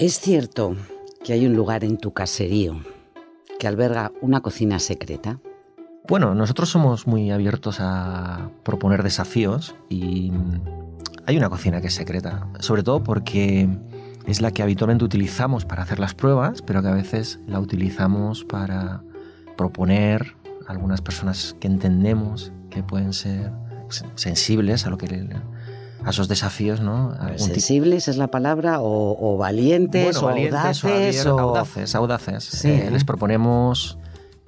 Es cierto que hay un lugar en tu caserío que alberga una cocina secreta. Bueno, nosotros somos muy abiertos a proponer desafíos y hay una cocina que es secreta, sobre todo porque es la que habitualmente utilizamos para hacer las pruebas, pero que a veces la utilizamos para proponer algunas personas que entendemos que pueden ser sensibles a lo que a esos desafíos, ¿no? ¿Sensibles es la palabra? ¿O, valientes? o audaces? O... Audaces, audaces. Eh, les proponemos...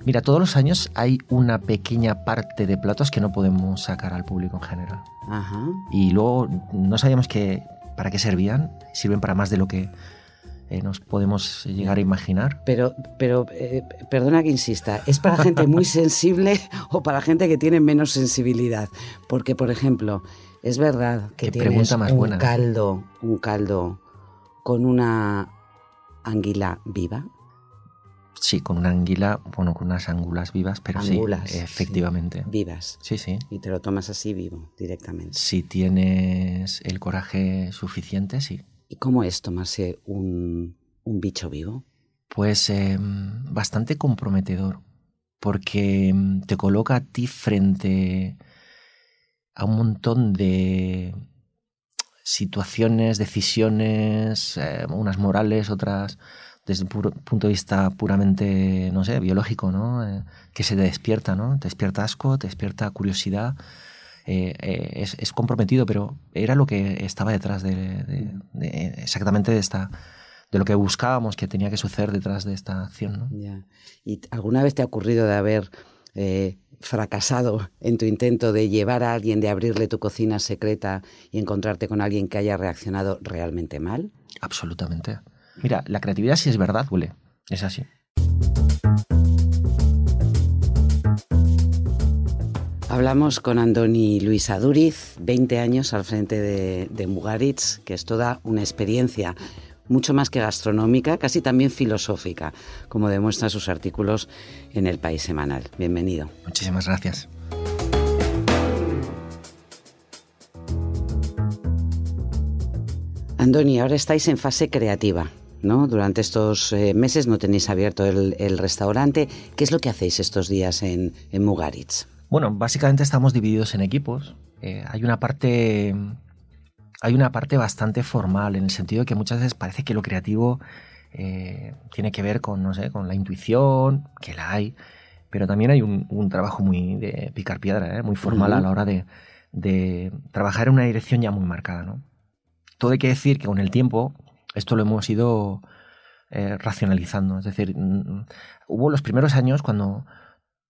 Mira, todos los años hay una pequeña parte de platos que no podemos sacar al público en general. Ajá. Y luego no sabíamos que, para qué servían. Sirven para más de lo que eh, nos podemos llegar a imaginar. Pero, pero eh, perdona que insista, ¿es para gente muy sensible o para gente que tiene menos sensibilidad? Porque, por ejemplo, es verdad que tienes un caldo, un caldo con una anguila viva. Sí, con una anguila, bueno, con unas angulas vivas, pero sí, efectivamente. vivas. Sí, sí. Y te lo tomas así vivo, directamente. Si tienes el coraje suficiente, sí. ¿Y cómo es tomarse un, bicho vivo? Pues em, bastante comprometedor, porque em, te coloca a ti frente a un montón de situaciones, decisiones, eh, unas morales, otras desde un punto de vista puramente, no sé, biológico, ¿no? Eh, que se te despierta, ¿no? Te despierta asco, te despierta curiosidad. Eh, es, comprometido, pero era lo que estaba detrás de, exactamente de esta de lo que buscábamos que tenía que suceder detrás de esta acción. ¿no? ¿Y alguna vez te ha ocurrido de haber fracasado en tu intento de llevar a alguien, de abrirle tu cocina secreta y encontrarte con alguien que haya reaccionado realmente mal? Absolutamente. Mira, la creatividad si es verdad, huele. Es así. Hablamos con Andoni Luis Aduriz, 20 años al frente de, de Mugaritz, que es toda una experiencia mucho más que gastronómica, casi también filosófica, como demuestran sus artículos en el País Semanal. Bienvenido. Muchísimas gracias. Andoni, ahora estáis en fase creativa. ¿no? Durante estos eh, meses no tenéis abierto el, restaurante. ¿Qué es lo que hacéis estos días en, Mugaritz? Bueno, básicamente estamos divididos en equipos. Eh, hay una parte hay una parte bastante formal, en el sentido de que muchas veces parece que lo creativo eh, tiene que ver con, no sé, con la intuición, que la hay, pero también hay un, trabajo muy de picar piedra, ¿eh? muy formal a la hora de, trabajar en una dirección ya muy marcada. ¿no? Todo hay que decir que con el tiempo esto lo hemos ido eh, racionalizando. Es decir, hubo los primeros años cuando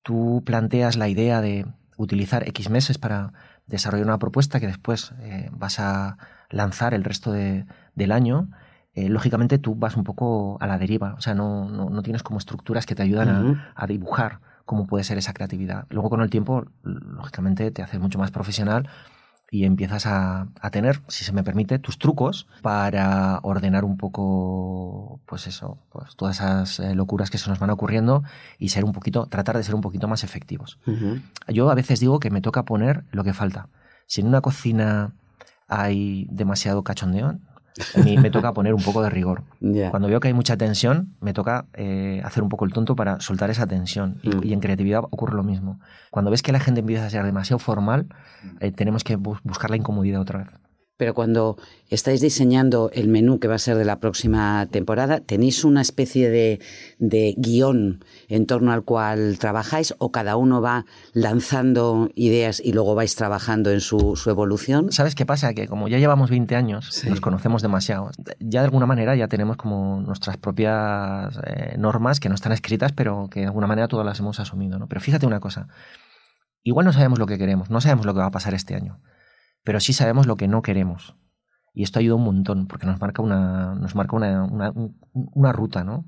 tú planteas la idea de utilizar X meses para desarrollar una propuesta que después eh, vas a lanzar el resto del año, eh, lógicamente tú vas un poco a la deriva, o sea, no, no, tienes como estructuras que te ayudan a, a, dibujar cómo puede ser esa creatividad. Luego con el tiempo, lógicamente, te haces mucho más profesional y empiezas a, tener, si se me permite, tus trucos para ordenar un poco, pues eso, pues todas esas eh, locuras que se nos van ocurriendo y ser un poquito, tratar de ser un poquito más efectivos. Yo a veces digo que me toca poner lo que falta. Si en una cocina hay demasiado cachondeo, a mí me toca poner un poco de rigor. Cuando veo que hay mucha tensión, me toca eh, hacer un poco el tonto para soltar esa tensión. Mm. Y, en creatividad ocurre lo mismo. Cuando ves que la gente empieza a ser demasiado formal, eh, tenemos que buscar la incomodidad otra vez. Pero cuando estáis diseñando el menú que va a ser de la próxima temporada, ¿tenéis una especie de, guion en torno al cual trabajáis o cada uno va lanzando ideas y luego vais trabajando en su, evolución? ¿Sabes qué pasa? Que como ya llevamos 20 años, nos conocemos demasiado, ya de alguna manera ya tenemos como nuestras propias eh, normas que no están escritas, pero que de alguna manera todas las hemos asumido. ¿no? Pero fíjate una cosa, igual no sabemos lo que queremos, no sabemos lo que va a pasar este año pero sí sabemos lo que no queremos. Y esto ayuda un montón, porque nos marca una, nos marca una, una, ruta, ¿no?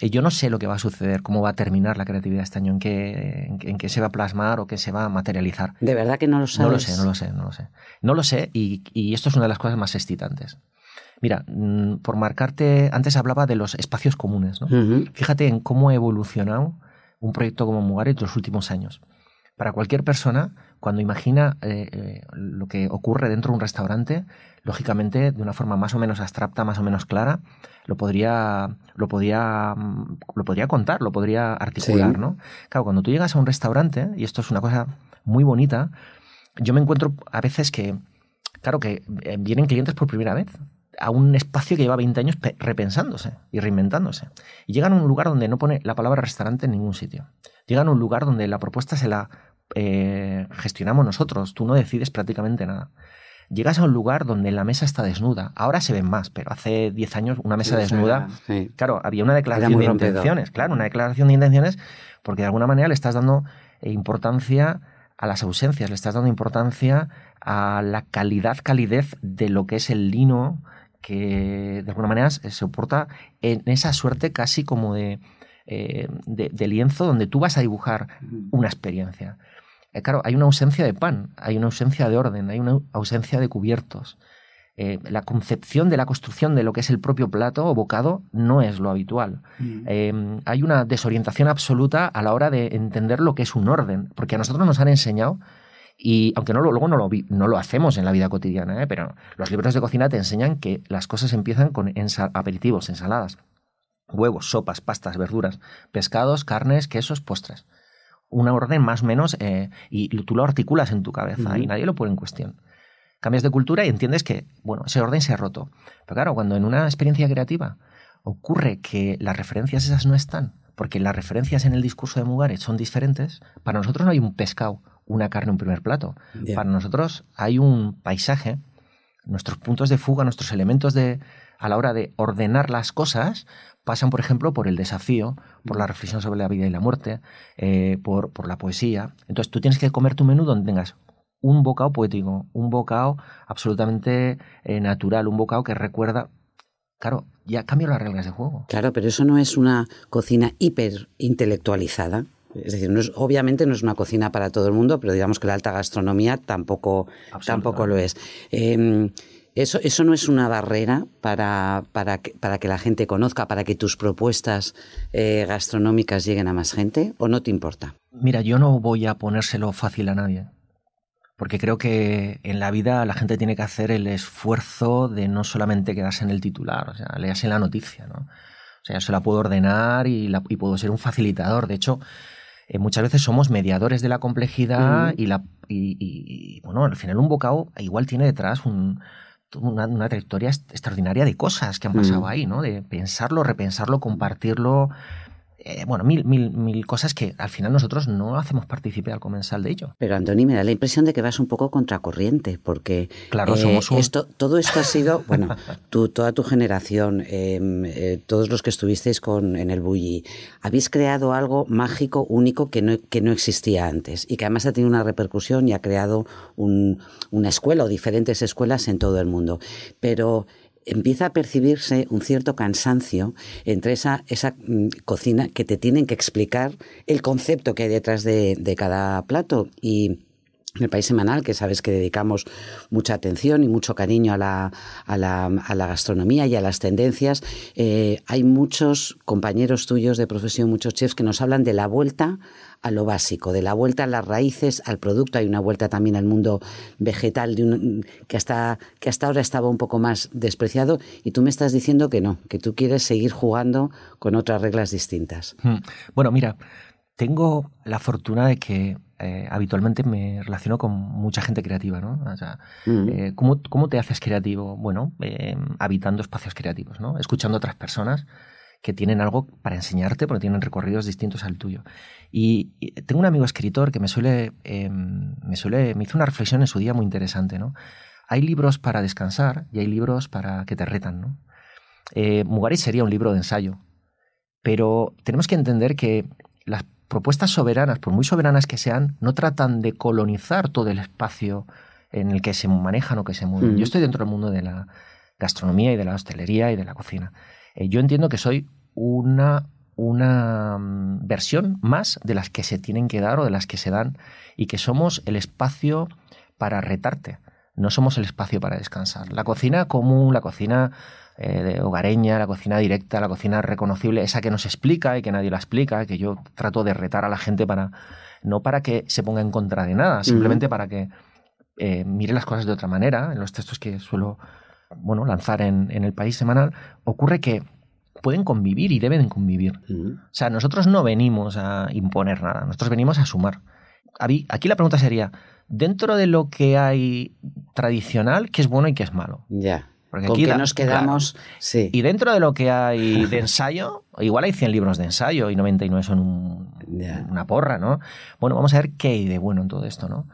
Y yo no sé lo que va a suceder, cómo va a terminar la creatividad este año, en qué, en, qué se va a plasmar o qué se va a materializar. ¿De verdad que no lo sabes? No lo sé, no lo sé, no lo sé. No lo sé y, y esto es una de las cosas más excitantes. Mira, mm, por marcarte, antes hablaba de los espacios comunes, ¿no? Fíjate en cómo ha evolucionado un proyecto como Mugaret en los últimos años. Para cualquier persona, cuando imagina eh, eh, lo que ocurre dentro de un restaurante, lógicamente, de una forma más o menos abstracta, más o menos clara, lo podría, lo podría, lo podría contar, lo podría articular, ¿no? Claro, cuando tú llegas a un restaurante, y esto es una cosa muy bonita, yo me encuentro a veces que, claro, que eh, vienen clientes por primera vez a un espacio que lleva 20 años repensándose y reinventándose. Y llegan a un lugar donde no pone la palabra restaurante en ningún sitio. Llegan a un lugar donde la propuesta se la eh, gestionamos nosotros, tú no decides prácticamente nada. Llegas a un lugar donde la mesa está desnuda. Ahora se ven más, pero hace 10 años una mesa desnuda. Claro, había una declaración de intenciones. Claro, una declaración de intenciones porque de alguna manera le estás dando eh, importancia a las ausencias, le estás dando importancia a la calidad, calidez de lo que es el lino que de alguna manera se soporta en esa suerte casi como de, eh, de, lienzo donde tú vas a dibujar una experiencia. Eh, claro, hay una ausencia de pan, hay una ausencia de orden, hay una ausencia de cubiertos. Eh, la concepción de la construcción de lo que es el propio plato o bocado no es lo habitual. Mm. hay una desorientación absoluta a la hora de entender lo que es un orden, porque a nosotros nos han enseñado, y aunque no lo, luego no lo, no lo hacemos en la vida cotidiana, pero los libros de cocina te enseñan que las cosas empiezan con aperitivos, ensaladas, huevos, sopas, pastas, verduras, pescados, carnes, quesos, postres. Una orden más o menos eh, y tú lo articulas en tu cabeza y nadie lo pone en cuestión. Cambias de cultura y entiendes que, bueno, ese orden se ha roto. Pero claro, cuando en una experiencia creativa ocurre que las referencias esas no están, porque las referencias en el discurso de Mugaret son diferentes, para nosotros no hay un pescado, una carne, un primer plato. Para nosotros hay un paisaje, nuestros puntos de fuga, nuestros elementos de, a la hora de ordenar las cosas, pasan, por ejemplo, por el desafío, por la reflexión sobre la vida y la muerte, eh, por, por, la poesía. Entonces tú tienes que comer tu menú donde tengas un bocado poético, un bocado absolutamente eh, natural, un bocado que recuerda... Claro, ya cambio las reglas de juego. Claro, pero eso no es una cocina hiper intelectualizada. Es decir, no es, obviamente no es una cocina para todo el mundo, pero digamos que la alta gastronomía tampoco, tampoco lo es. Em, eso, eso no es una barrera para, para, que, para que la gente conozca, para que tus propuestas eh, gastronómicas lleguen a más gente, o no te importa? Mira, yo no voy a ponérselo fácil a nadie, porque creo que en la vida la gente tiene que hacer el esfuerzo de no solamente quedarse en el titular, o sea, leerse la noticia, ¿no? O sea, yo se la puedo ordenar y, la, y puedo ser un facilitador. De hecho, eh, muchas veces somos mediadores de la complejidad y, la, y, y, bueno, al final un bocado igual tiene detrás un, una, una, trayectoria extraordinaria de cosas que han pasado mm. ahí, ¿no? De pensarlo, repensarlo, compartirlo, eh, bueno, mil, mil, mil cosas que al final nosotros no hacemos partícipe al comensal de ello. Pero Antoni, me da la impresión de que vas un poco contracorriente, porque claro, eh, somos esto, todo esto ha sido, bueno, tú, toda tu generación, em, eh, todos los que estuvisteis con, en el Bulli, habéis creado algo mágico, único, que no, que no existía antes y que además ha tenido una repercusión y ha creado un, una escuela o diferentes escuelas en todo el mundo. Pero empieza a percibirse un cierto cansancio entre esa, esa mm, cocina que te tienen que explicar el concepto que hay detrás de, cada plato. Y el país semanal, que sabes que dedicamos mucha atención y mucho cariño a la, a la, a la gastronomía y a las tendencias, eh, hay muchos compañeros tuyos de profesión, muchos chefs que nos hablan de la vuelta a lo básico, de la vuelta a las raíces, al producto. Hay una vuelta también al mundo vegetal de que, hasta, que hasta ahora estaba un poco más despreciado y tú me estás diciendo que no, que tú quieres seguir jugando con otras reglas distintas. Hmm. Bueno, mira, tengo la fortuna de que eh, habitualmente me relaciono con mucha gente creativa, ¿no? O sea, hmm. eh, ¿cómo, te haces creativo? Bueno, eh, habitando espacios creativos, ¿no? Escuchando a otras personas que tienen algo para enseñarte porque tienen recorridos distintos al tuyo. Y, tengo un amigo escritor que me suele, em, me suele, me hizo una reflexión en su día muy interesante, ¿no? Hay libros para descansar y hay libros para que te retan, ¿no? Mugari sería un libro de ensayo, pero tenemos que entender que las propuestas soberanas, por muy soberanas que sean, no tratan de colonizar todo el espacio en el que se manejan o que se mueven. Yo estoy dentro del mundo de la gastronomía y de la hostelería y de la cocina. Eh, yo entiendo que soy una, una mm, versión más de las que se tienen que dar o de las que se dan y que somos el espacio para retarte, no somos el espacio para descansar. La cocina común, la cocina eh, de hogareña, la cocina directa, la cocina reconocible, esa que nos explica y que nadie la explica, que yo trato de retar a la gente para no para que se ponga en contra de nada, simplemente para que eh, mire las cosas de otra manera. En los textos que suelo bueno, lanzar en, el país semanal, ocurre que pueden convivir y deben convivir. O sea, nosotros no venimos a imponer nada, nosotros venimos a sumar. Aquí la pregunta sería, dentro de lo que hay tradicional, ¿qué es bueno y qué es malo? Ya. Porque aquí nos quedamos. Sí. Y dentro de lo que hay de ensayo, igual hay 100 libros de ensayo y 99 son una porra, ¿no? Bueno, vamos a ver qué hay de bueno en todo esto, ¿no?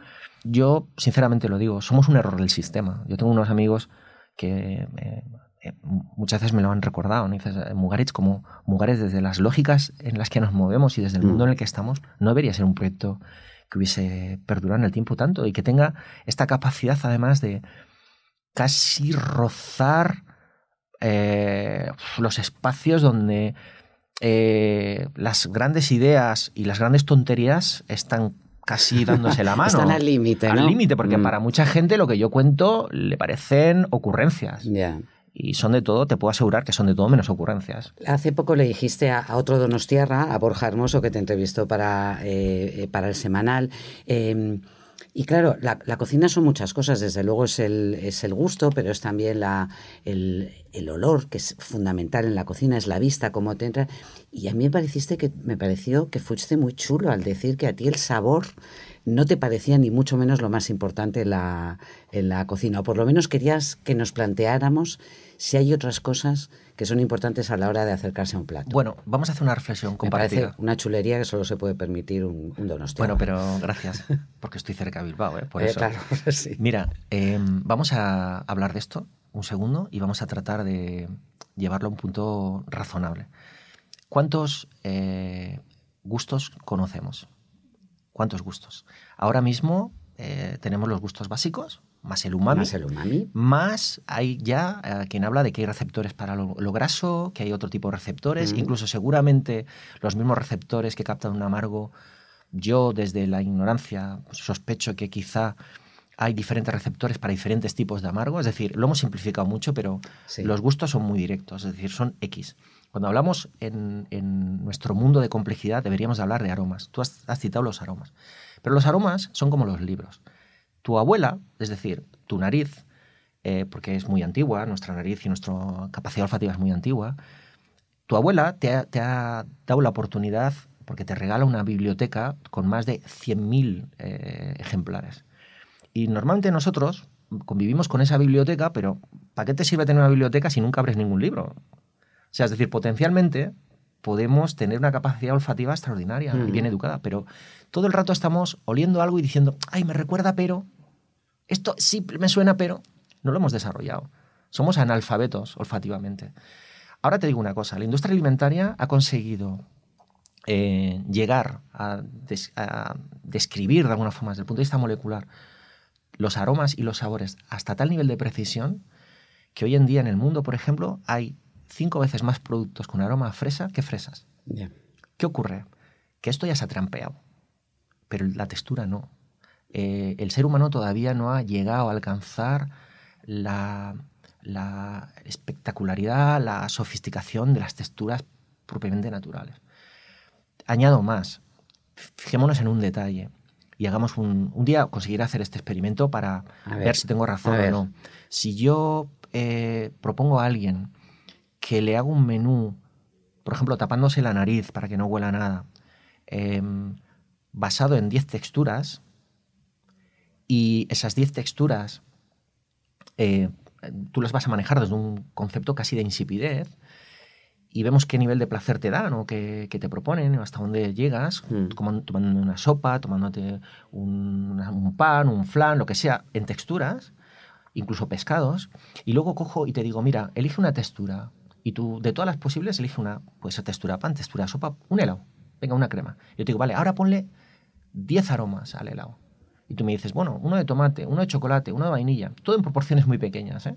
Yo, sinceramente lo digo, somos un error del sistema. Yo tengo unos amigos que eh, eh, muchas veces me lo han recordado, ¿no? Dices, eh, Mugaritz, como Mugaritz, desde las lógicas en las que nos movemos y desde el mundo mm. en el que estamos, no debería ser un proyecto que hubiese perdurado en el tiempo tanto y que tenga esta capacidad, además, de casi rozar los espacios donde las grandes ideas y las grandes tonterías están casi dándose la mano. Están al límite, Al límite, porque mm. para mucha gente lo que yo cuento le parecen ocurrencias. Y son de todo, te puedo asegurar que son de todo menos ocurrencias. Hace poco le dijiste a, otro Donostierra, a Borja Hermoso, que te entrevistó para, eh, para el semanal, em, y claro, la, cocina son muchas cosas, desde luego es el, es el gusto, pero es también la, el, el, olor, que es fundamental en la cocina, es la vista, cómo te entra. Y a mí me, pareciste que, me pareció que fuiste muy chulo al decir que a ti el sabor no te parecía ni mucho menos lo más importante en la, en la cocina, o por lo menos querías que nos planteáramos si hay otras cosas que son importantes a la hora de acercarse a un plato. Bueno, vamos a hacer una reflexión compartida. Me parece una chulería que solo se puede permitir un, un Bueno, pero gracias, porque estoy cerca de Bilbao, ¿eh? Por eh, eso. Claro, sí. Mira, em, vamos a hablar de esto un segundo y vamos a tratar de llevarlo a un punto razonable. ¿Cuántos eh, gustos conocemos? ¿Cuántos gustos? Ahora mismo eh, tenemos los gustos básicos, más el umami. Más el umami. Más hay ya eh, quien habla de que hay receptores para lo, graso, que hay otro tipo de receptores, incluso seguramente los mismos receptores que captan un amargo. Yo, desde la ignorancia, sospecho que quizá hay diferentes receptores para diferentes tipos de amargo. Es decir, lo hemos simplificado mucho, pero los gustos son muy directos, es decir, son X. Cuando hablamos en, nuestro mundo de complejidad, deberíamos hablar de aromas. Tú has citado los aromas. Pero los aromas son como los libros tu abuela, es decir, tu nariz, eh, porque es muy antigua, nuestra nariz y nuestra capacidad olfativa es muy antigua, tu abuela te ha, dado la oportunidad, porque te regala una biblioteca con más de 100.000 eh, ejemplares. Y normalmente nosotros convivimos con esa biblioteca, pero ¿para qué te sirve tener una biblioteca si nunca abres ningún libro? O sea, es decir, potencialmente podemos tener una capacidad olfativa extraordinaria y bien educada, pero todo el rato estamos oliendo algo y diciendo, ay, me recuerda pero, esto sí me suena pero, no lo hemos desarrollado. Somos analfabetos olfativamente. Ahora te digo una cosa, la industria alimentaria ha conseguido eh, llegar a, a, describir de alguna forma desde el punto de vista molecular los aromas y los sabores hasta tal nivel de precisión que hoy en día en el mundo, por ejemplo, hay cinco veces más productos con aroma a fresa que fresas. ¿Qué ocurre? Que esto ya se ha trampeado, pero la textura no. Eh, el ser humano todavía no ha llegado a alcanzar la, espectacularidad, la sofisticación de las texturas propiamente naturales. Añado más, fijémonos en un detalle y hagamos un, un día conseguir hacer este experimento para ver, si tengo razón o no. Si yo eh, propongo a alguien que le hago un menú, por ejemplo, tapándose la nariz para que no huela nada, em, basado en 10 texturas, y esas 10 texturas eh, tú las vas a manejar desde un concepto casi de insipidez, y vemos qué nivel de placer te dan o qué, te proponen, hasta dónde llegas, mm. tomando una sopa, tomándote un, un, pan, un flan, lo que sea, en texturas, incluso pescados, y luego cojo y te digo, mira, elige una textura, y tú, de todas las posibles, elige una, pues textura pan, textura sopa, un helado. Venga, una crema. Yo te digo, vale, ahora ponle 10 aromas al helado. Y tú me dices, bueno, uno de tomate, uno de chocolate, uno de vainilla, todo en proporciones muy pequeñas. ¿eh?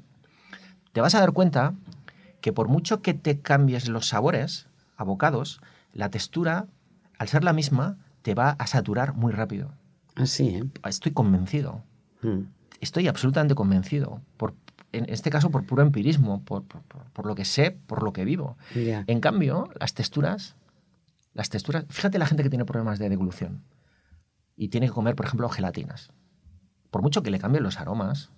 Te vas a dar cuenta que por mucho que te cambies los sabores abocados, la textura, al ser la misma, te va a saturar muy rápido. Así, ¿eh? Estoy convencido. Hmm. Estoy absolutamente convencido. Por, en este caso por puro empirismo, por, lo que sé, por lo que vivo. En cambio, las texturas, las texturas, fíjate la gente que tiene problemas de deglución. y tiene que comer, por ejemplo, gelatinas. Por mucho que le cambien los aromas,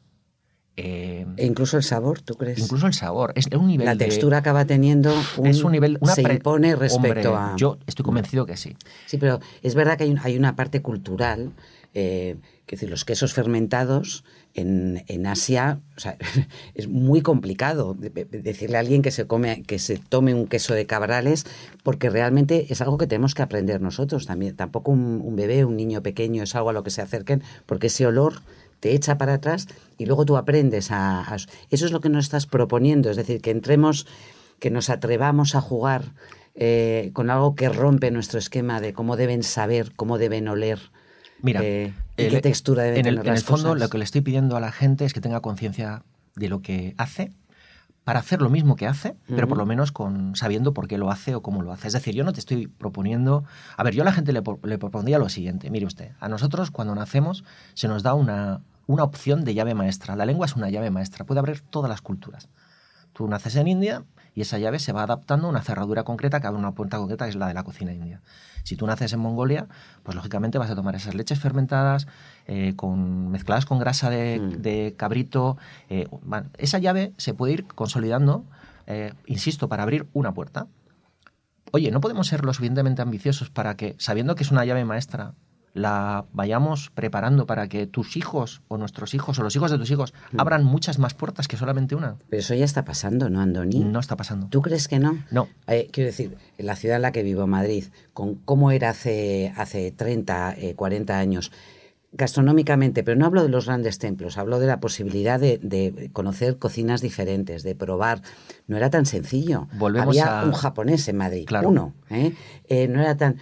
eh, e incluso el sabor, ¿tú crees? Incluso el sabor. Es un nivel La textura acaba teniendo un, es un nivel, se impone respecto a... Yo estoy convencido que sí. Sí, pero es verdad que hay, hay una parte cultural, eh, decir, los quesos fermentados en, en Asia, o sea, es muy complicado decirle a alguien que se come, que se tome un queso de cabrales, porque realmente es algo que tenemos que aprender nosotros también. Tampoco un, un bebé, un niño pequeño es algo a lo que se acerquen, porque ese olor te echa para atrás y luego tú aprendes a, Eso es lo que nos estás proponiendo, es decir, que entremos, que nos atrevamos a jugar eh, con algo que rompe nuestro esquema de cómo deben saber, cómo deben oler. Mira, eh, qué textura deben en el, En el fondo, lo que le estoy pidiendo a la gente es que tenga conciencia de lo que hace para hacer lo mismo que hace, pero por lo menos con sabiendo por qué lo hace o cómo lo hace. Es decir, yo no te estoy proponiendo... A ver, yo a la gente le, le propondría lo siguiente. Mire usted, a nosotros cuando nacemos se nos da una, una opción de llave maestra. La lengua es una llave maestra, puede abrir todas las culturas. Tú naces en India y esa llave se va adaptando a una cerradura concreta que abre una puerta concreta que es la de la cocina india. Si tú naces en Mongolia, pues lógicamente vas a tomar esas leches fermentadas eh, con, mezcladas con grasa de, mm. cabrito. Eh, esa llave se puede ir consolidando, eh, insisto, para abrir una puerta. Oye, ¿no podemos ser lo suficientemente ambiciosos para que, sabiendo que es una llave maestra, la vayamos preparando para que tus hijos o nuestros hijos o los hijos de tus hijos mm. abran muchas más puertas que solamente una. Pero eso ya está pasando, ¿no, Andoni? No está pasando. ¿Tú crees que no? No. Eh, quiero decir, en la ciudad en la que vivo, Madrid, con cómo era hace, hace 30, 40 eh, años, gastronómicamente, pero no hablo de los grandes templos, hablo de la posibilidad de, conocer cocinas diferentes, de probar. No era tan sencillo. Volvemos Había un japonés en Madrid, uno. ¿eh? no era tan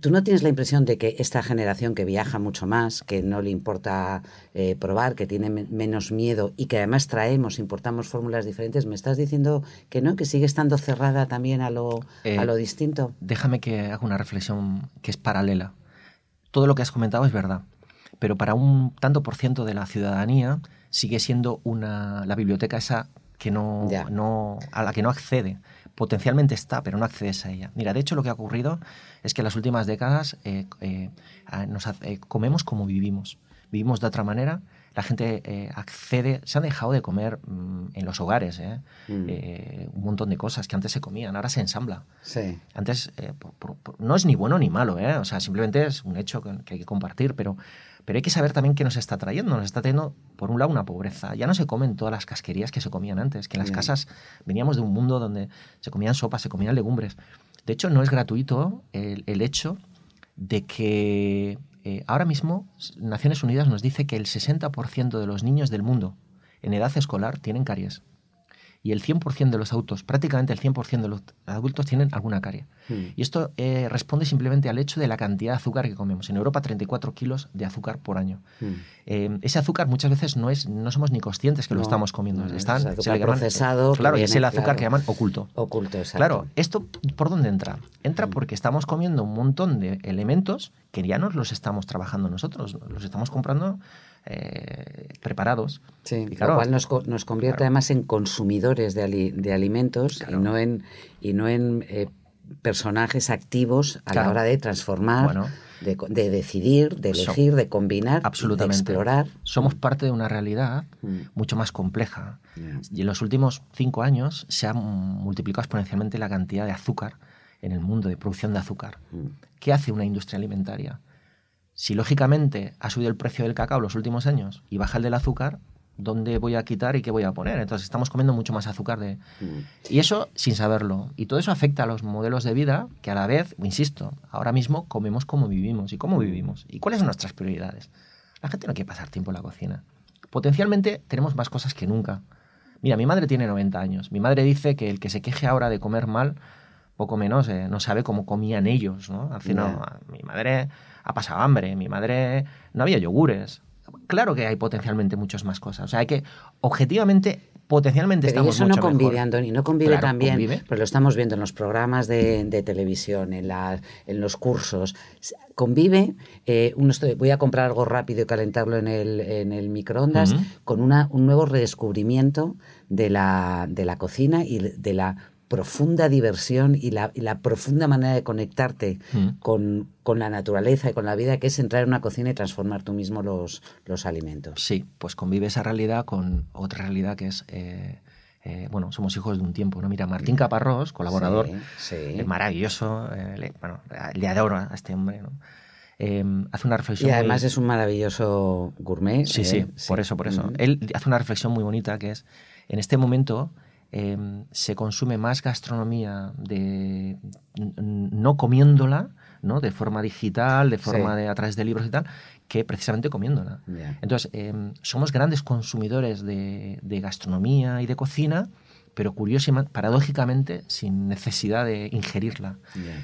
¿Tú no tienes la impresión de que esta generación que viaja mucho más, que no le importa eh, probar, que tiene menos miedo y que además traemos, importamos fórmulas diferentes, me estás diciendo que no, que sigue estando cerrada también a lo, a eh, lo distinto? Déjame que haga una reflexión que es paralela. Todo lo que has comentado es verdad, pero para un tanto por ciento de la ciudadanía sigue siendo una, la biblioteca esa que no, no, a la que no accede potencialmente está, pero no accedes a ella. Mira, de hecho lo que ha ocurrido es que en las últimas décadas eh, eh, nos eh, comemos como vivimos. Vivimos de otra manera, la gente accede, se han dejado de comer mm, en los hogares mm. un montón de cosas que antes se comían, ahora se ensambla. Sí. Antes no es ni bueno ni malo, o sea, simplemente es un hecho que hay que compartir, pero pero hay que saber también qué nos está trayendo. Nos está trayendo, por un lado, una pobreza. Ya no se comen todas las casquerías que se comían antes, que en las casas veníamos de un mundo donde se comían sopas, se comían legumbres. De hecho, no es gratuito el, hecho de que eh, ahora mismo Naciones Unidas nos dice que el 60% de los niños del mundo en edad escolar tienen caries y el 100% de los autos, prácticamente el 100% de los adultos tienen alguna carie. Hmm. Y esto eh, responde simplemente al hecho de la cantidad de azúcar que comemos. En Europa 34 kilos de azúcar por año. Hmm. Eh, ese azúcar muchas veces no es no somos ni conscientes que lo estamos comiendo. Están, es procesado. Claro, y es el azúcar que llaman oculto. Oculto, exacto. Claro, ¿esto por dónde entra? Entra hmm. porque estamos comiendo un montón de elementos que ya no los estamos trabajando nosotros, los estamos comprando eh, preparados. Sí, lo cual nos, nos convierte además en consumidores de, de alimentos y no en, y no en eh, personajes activos a la hora de transformar. de, decidir, de elegir, de combinar, de explorar. Somos parte de una realidad mm. mucho más compleja. Y en los últimos cinco años se ha multiplicado exponencialmente la cantidad de azúcar en el mundo de producción de azúcar. Mm. ¿Qué hace una industria alimentaria? Si lógicamente ha subido el precio del cacao los últimos años y baja el del azúcar, ¿dónde voy a quitar y qué voy a poner? Entonces estamos comiendo mucho más azúcar de... Mm. Y eso sin saberlo. Y todo eso afecta a los modelos de vida que a la vez, insisto, ahora mismo comemos como vivimos y cómo vivimos y cuáles son nuestras prioridades. La gente no quiere pasar tiempo en la cocina. Potencialmente tenemos más cosas que nunca. Mira, mi madre tiene 90 años. Mi madre dice que el que se queje ahora de comer mal, poco menos, eh, no sabe cómo comían ellos, ¿no? Al no, mi madre ha pasado hambre, mi madre no había yogures. Claro que hay potencialmente muchas más cosas. O sea, hay que, objetivamente, potencialmente Pero estamos eso no convive, Andoni, no convive también, pero lo estamos viendo en los programas de, televisión, en, en los cursos. Convive, eh, voy a comprar algo rápido y calentarlo en el, en el microondas, con una, un nuevo redescubrimiento de la, de la cocina y de la profunda diversión y la, profunda manera de conectarte mm. con, la naturaleza y con la vida, que es entrar en una cocina y transformar tú mismo los, los alimentos. Sí, pues convive esa realidad con otra realidad que es... Eh, eh, bueno, somos hijos de un tiempo, ¿no? Mira, Martín Caparrós, colaborador, es maravilloso, bueno, le adoro a este hombre, ¿no? Em, hace una reflexión. Y además es un maravilloso gourmet. Sí, sí, ¿eh? por eso, por eso. Él hace una reflexión muy bonita que es, en este momento em, se consume más gastronomía de no comiéndola, ¿no? De forma digital, de forma de a través de libros y tal, que precisamente comiéndola. Entonces, em, somos grandes consumidores de, de gastronomía y de cocina, pero curiosamente, paradójicamente, sin necesidad de ingerirla.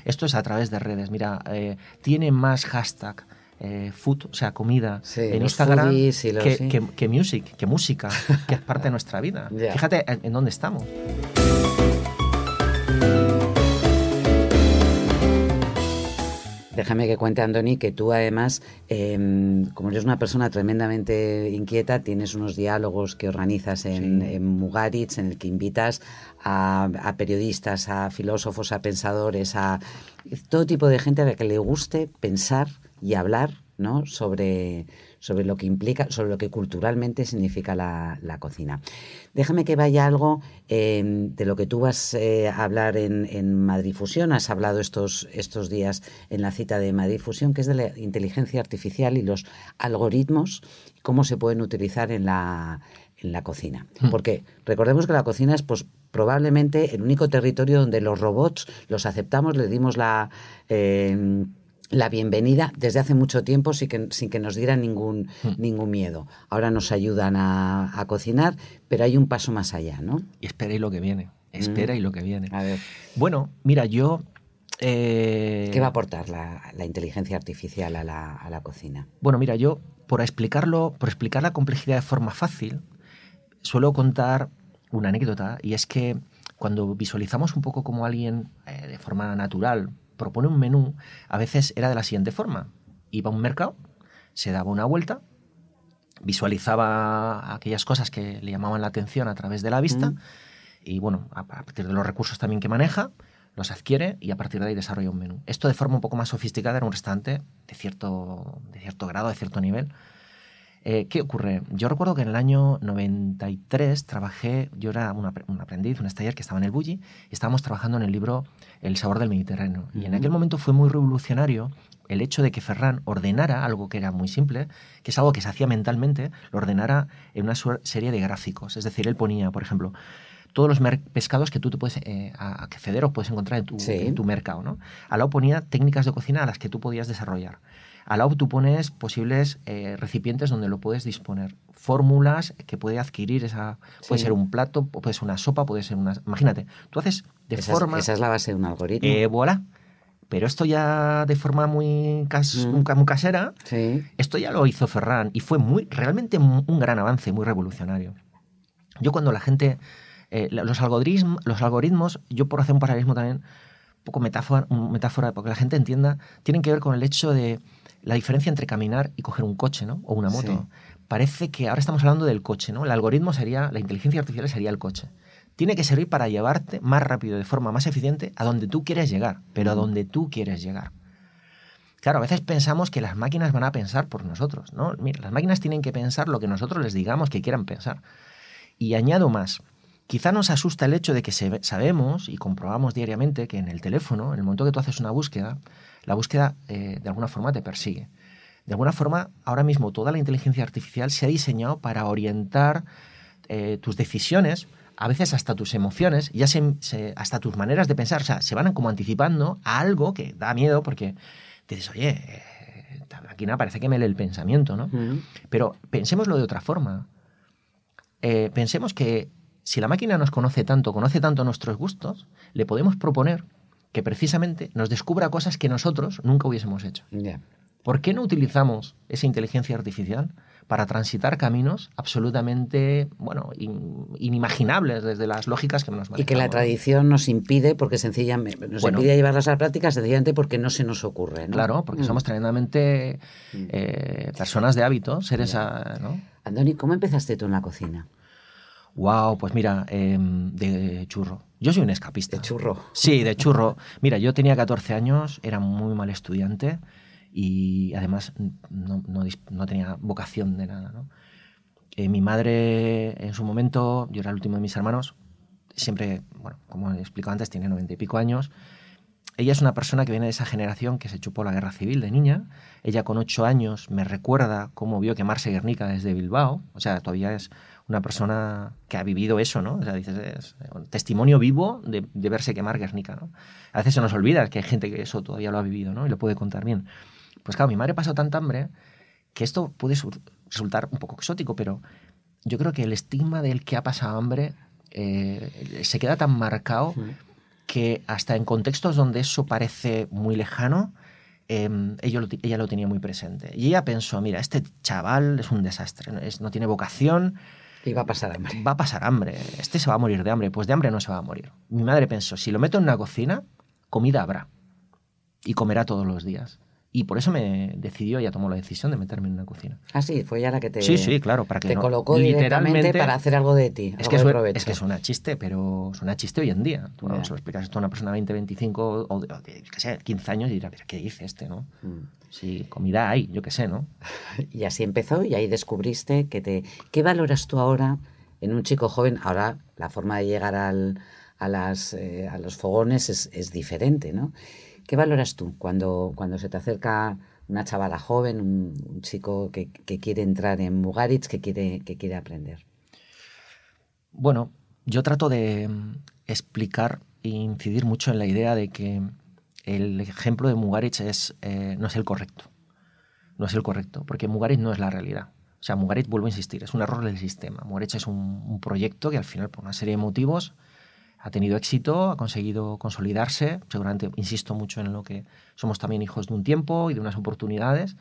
Esto es a través de redes. Mira, eh, tiene más hashtag eh, food, o sea, comida, en Instagram que, que, music, que música, que es parte de nuestra vida. Fíjate en dónde estamos. Déjame que cuente, Andoni, que tú además, em, como eres una persona tremendamente inquieta, tienes unos diálogos que organizas en, Mugaritz, en el que invitas a, periodistas, a filósofos, a pensadores, a todo tipo de gente a la que le guste pensar y hablar ¿no? sobre, sobre lo que implica, sobre lo que culturalmente significa la, cocina. Déjame que vaya algo em, de lo que tú vas eh, a hablar en, en, Madrid Fusión. Has hablado estos, estos días en la cita de Madrid Fusión, que es de la inteligencia artificial y los algoritmos, cómo se pueden utilizar en la, en la cocina. Hmm. Porque recordemos que la cocina es pues, probablemente el único territorio donde los robots los aceptamos, le dimos la... Em, la bienvenida desde hace mucho tiempo sin que, sin que nos dieran ningún, hmm. ningún miedo. Ahora nos ayudan a, cocinar, pero hay un paso más allá, ¿no? Y espera y lo que viene. Espera hmm. y lo que viene. A ver. Bueno, mira, yo... Eh, ¿Qué va a aportar la, inteligencia artificial a la, a la, cocina? Bueno, mira, yo por explicarlo, por explicar la complejidad de forma fácil, suelo contar una anécdota y es que cuando visualizamos un poco como alguien eh, de forma natural propone un menú, a veces era de la siguiente forma. Iba a un mercado, se daba una vuelta, visualizaba aquellas cosas que le llamaban la atención a través de la vista y bueno, a partir de los recursos también que maneja, los adquiere y a partir de ahí desarrolla un menú. Esto de forma un poco más sofisticada en un restaurante de cierto, de cierto grado, de cierto nivel, eh, ¿Qué ocurre? Yo recuerdo que en el año 93 trabajé, yo era un, aprendiz, un estaller que estaba en el Bulli, y estábamos trabajando en el libro El sabor del Mediterráneo. Y en aquel momento fue muy revolucionario el hecho de que Ferran ordenara algo que era muy simple, que es algo que se hacía mentalmente, lo ordenara en una serie de gráficos. Es decir, él ponía, por ejemplo, todos los pescados que tú te puedes eh, acceder o puedes encontrar en tu, en tu mercado. ¿no? Al lado ponía técnicas de cocina a las que tú podías desarrollar. Al lado tú pones posibles eh, recipientes donde lo puedes disponer. Fórmulas que puede adquirir esa. Puede ser un plato, puede ser una sopa, puede ser una. Imagínate, tú haces de forma. esa es la base de un algoritmo. Eh, voilà. Pero esto ya de forma muy, mm. casera, esto ya lo hizo Ferran y fue muy, realmente un gran avance, muy revolucionario. Yo cuando la gente, eh, los, algoritmos, los algoritmos, yo por hacer un paralelismo también, poco metáfora, metáfora, porque la gente entienda, tienen que ver con el hecho de la diferencia entre caminar y coger un coche, ¿no? O una moto. Parece que ahora estamos hablando del coche, ¿no? El algoritmo sería, la inteligencia artificial sería el coche. Tiene que servir para llevarte más rápido, de forma más eficiente, a donde tú quieres llegar, pero a donde tú quieres llegar. Claro, a veces pensamos que las máquinas van a pensar por nosotros, ¿no? Mira, las máquinas tienen que pensar lo que nosotros les digamos que quieran pensar. Y añado más, quizá nos asusta el hecho de que sabemos y comprobamos diariamente que en el teléfono, en el momento que tú haces una búsqueda, la búsqueda eh, de alguna forma te persigue. De alguna forma, ahora mismo toda la inteligencia artificial se ha diseñado para orientar eh, tus decisiones, a veces hasta tus emociones, ya hasta tus maneras de pensar. O sea, se van como anticipando a algo que da miedo porque dices, oye, eh, la máquina parece que me lee el pensamiento, ¿no? Pero pensémoslo de otra forma. pensemos que si la máquina nos conoce tanto, conoce tanto nuestros gustos, le podemos proponer que precisamente nos descubra cosas que nosotros nunca hubiésemos hecho. ¿Por qué no utilizamos esa inteligencia artificial para transitar caminos absolutamente, bueno, inimaginables desde las lógicas que nos manejamos? Y que la tradición nos impide, porque sencillamente nos impide llevarlas a la práctica sencillamente porque no se nos ocurre. Claro, porque mm. somos tremendamente mm. eh, personas de hábito, seres... A, ¿no? Andoni, ¿cómo empezaste tú en la cocina? Wow, pues mira, em, de churro. Yo soy un escapista. ¿De churro? Sí, de churro. Mira, yo tenía 14 años, era muy mal estudiante y además no, tenía vocación de nada. ¿no? Eh, mi madre, en su momento, yo era el último de mis hermanos, siempre, bueno, como he explicado antes, tiene 90 y pico años. Ella es una persona que viene de esa generación que se chupó la guerra civil de niña. Ella con 8 años me recuerda cómo vio quemarse Guernica desde Bilbao. O sea, todavía es una persona que ha vivido eso, ¿no? O sea, dices, es un testimonio vivo de, verse quemar Guernica, ¿no? A veces se nos olvida que hay gente que eso todavía lo ha vivido, ¿no? Y lo puede contar bien. Pues claro, mi madre pasó tanta hambre que esto puede resultar un poco exótico, pero yo creo que el estigma del que ha pasado hambre eh, se queda tan marcado que hasta en contextos donde eso parece muy lejano, ella, lo, ella, lo, tenía muy presente. Y ella pensó, mira, este chaval es un desastre, no tiene vocación, y va a pasar hambre. Va a pasar hambre. Este se va a morir de hambre. Pues de hambre no se va a morir. Mi madre pensó, si lo meto en una cocina, comida habrá. Y comerá todos los días. Y por eso me decidió, ella tomó la decisión de meterme en una cocina. Ah, sí, fue ella la que te, sí, sí, claro, para que te colocó literalmente para hacer algo de ti. Es que, suena, es que suena chiste, pero suena chiste hoy en día. Tú no se lo explicas esto a una persona de 20, 25 o de, que sea, 15 años y dirá, ¿pero qué dice este, no? Mm. Sí, comida hay, yo qué sé, ¿no? Y así empezó y ahí descubriste que te... ¿Qué valoras tú ahora en un chico joven? Ahora la forma de llegar al, a, las, eh, a los fogones es, es diferente, ¿no? ¿Qué valoras tú cuando, cuando se te acerca una chavala joven, un, chico que, quiere entrar en Mugaritz, que quiere, que quiere aprender? Bueno, yo trato de mm, explicar e incidir mucho en la idea de que el ejemplo de Mugaritz es, eh, no es el correcto. No es el correcto, porque Mugaritz no es la realidad. O sea, Mugaritz, vuelvo a insistir, es un error del sistema. Mugaritz es un proyecto que al final, por una serie de motivos, ha tenido éxito, ha conseguido consolidarse. Seguramente insisto mucho en lo que somos también hijos de un tiempo y de unas oportunidades.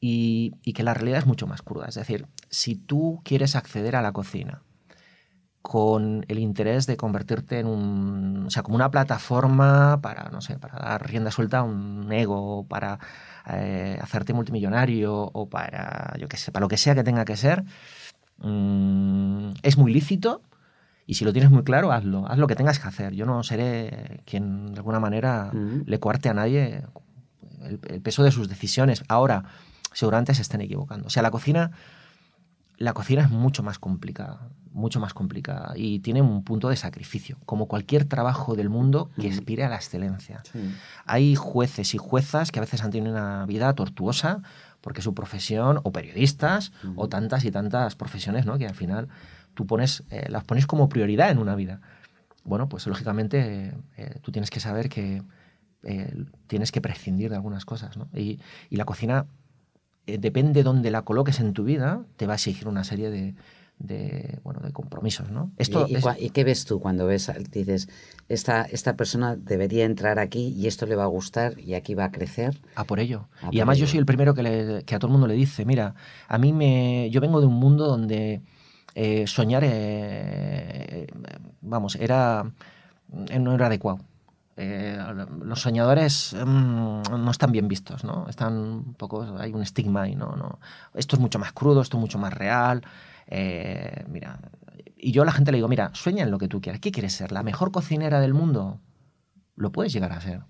Y, que la realidad es mucho más cruda. Es decir, si tú quieres acceder a la cocina con el interés de convertirte en un, o sea, como una plataforma para, no sé, para dar rienda suelta a un ego, para eh, hacerte multimillonario o para, yo qué sé, para lo que sea que tenga que ser, mm, es muy lícito y si lo tienes muy claro, hazlo, haz lo que tengas que hacer. Yo no seré quien de alguna manera le cuarte a nadie el, peso de sus decisiones. Ahora, seguramente se estén equivocando. O sea, la cocina, la cocina es mucho más complicada, mucho más complicada y tiene un punto de sacrificio, como cualquier trabajo del mundo que aspire a la excelencia. Hay jueces y juezas que a veces han tenido una vida tortuosa porque su profesión, o periodistas, o tantas y tantas profesiones, ¿no? Que al final tú pones, eh, las pones como prioridad en una vida. Bueno, pues lógicamente eh, tú tienes que saber que eh, tienes que prescindir de algunas cosas, ¿no? Y, la cocina, depende de dónde la coloques en tu vida, te va a exigir una serie de, bueno, de compromisos, ¿no? Esto ¿Y, qué ves tú cuando ves, dices, esta, esta persona debería entrar aquí y esto le va a gustar y aquí va a crecer? A por ello. y además yo soy el primero que, que, a todo el mundo le dice, mira, a mí me... Yo vengo de un mundo donde eh, soñar, eh, vamos, era, eh, no era adecuado. los soñadores mm, no están bien vistos, ¿no? Están poco, hay un estigma y no, no. Esto es mucho más crudo, esto es mucho más real. mira, y yo a la gente le digo, mira, sueña en lo que tú quieras. ¿Qué quieres ser? ¿La mejor cocinera del mundo? Lo puedes llegar a ser.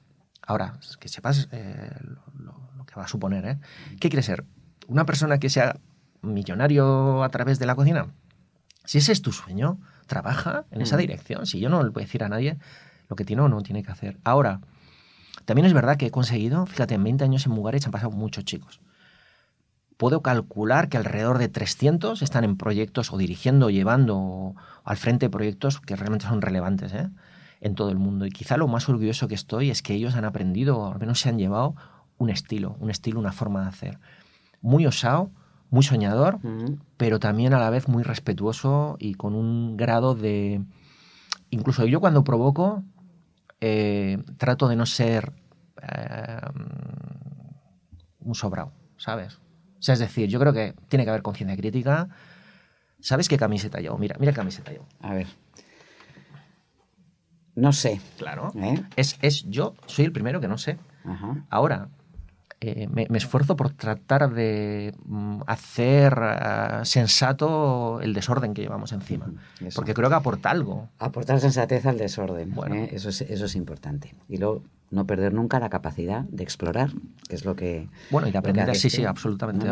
Ahora, que sepas lo, lo, que va a suponer, ¿eh? ¿Qué quieres ser? ¿Una persona que sea millonario a través de la cocina? Si ese es tu sueño, trabaja en esa mm. dirección. Si yo no le puedo decir a nadie lo que tiene o no tiene que hacer. Ahora, también es verdad que he conseguido, fíjate, en 20 años en Mugares han pasado muchos chicos. Puedo calcular que alrededor de 300 están en proyectos o dirigiendo o llevando al frente proyectos que realmente son relevantes ¿eh? en todo el mundo. Y quizá lo más orgulloso que estoy es que ellos han aprendido, o al menos se han llevado, un estilo, un estilo, una forma de hacer. Muy osado, muy soñador, pero también a la vez muy respetuoso y con un grado de... Incluso yo cuando provoco, eh, trato de no ser eh, un sobrado, ¿sabes? O sea, es decir, yo creo que tiene que haber conciencia crítica. ¿Sabes qué camiseta llevo? Mira, mira qué camiseta llevo. A ver. No sé. Claro. ¿Eh? Es, es, yo soy el primero que no sé. Ahora, eh, me, esfuerzo por tratar de mm, hacer ah, sensato el desorden que llevamos encima. Porque creo que aporta algo. Aportar sensatez al desorden. Bueno. ¿eh? Eso, es, eso es importante. Y luego no perder nunca la capacidad de explorar, que es lo que... Bueno, y de aprender, sí, sí, absolutamente.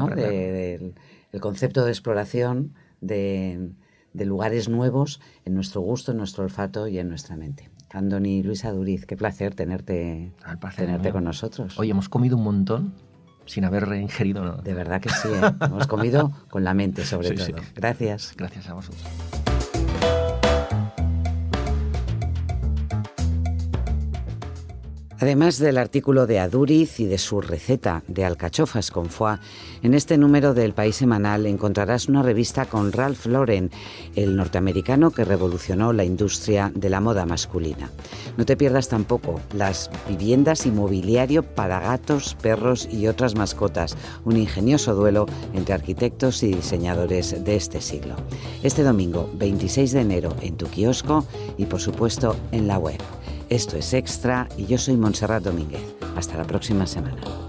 el concepto de exploración de, de lugares nuevos en nuestro gusto, en nuestro olfato y en nuestra mente. Andoni Luisa Duriz, qué placer tenerte, tenerte con nosotros. Hoy hemos comido un montón sin haber ingerido nada. De verdad que sí, ¿eh? hemos comido con la mente sobre todo. Gracias. Gracias a vosotros. Además del artículo de Aduriz y de su receta de alcachofas con foie, en este número del País Semanal encontrarás una revista con Ralph Lauren, el norteamericano que revolucionó la industria de la moda masculina. No te pierdas tampoco las viviendas y mobiliario para gatos, perros y otras mascotas, un ingenioso duelo entre arquitectos y diseñadores de este siglo. Este domingo, 26 de enero, en tu kiosco y por supuesto en la web. Esto es Extra y yo soy Montserrat Domínguez. Hasta la próxima semana.